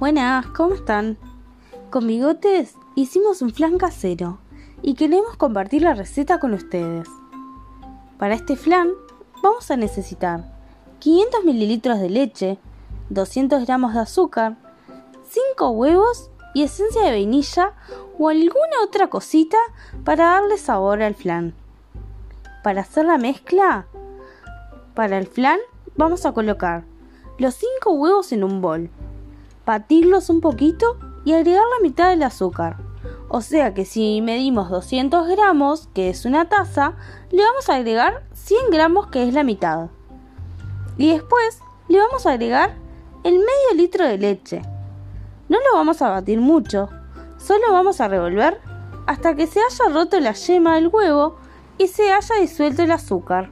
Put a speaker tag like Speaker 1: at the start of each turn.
Speaker 1: Buenas, ¿cómo están? Con Bigotes hicimos un flan casero y queremos compartir la receta con ustedes. Para este flan vamos a necesitar 500 mililitros de leche, 200 gramos de azúcar, 5 huevos y esencia de vainilla o alguna otra cosita para darle sabor al flan. Para hacer la mezcla, para el flan vamos a colocar los 5 huevos en un bol batirlos un poquito y agregar la mitad del azúcar. O sea que si medimos 200 gramos, que es una taza, le vamos a agregar 100 gramos, que es la mitad. Y después le vamos a agregar el medio litro de leche. No lo vamos a batir mucho, solo vamos a revolver hasta que se haya roto la yema del huevo y se haya disuelto el azúcar.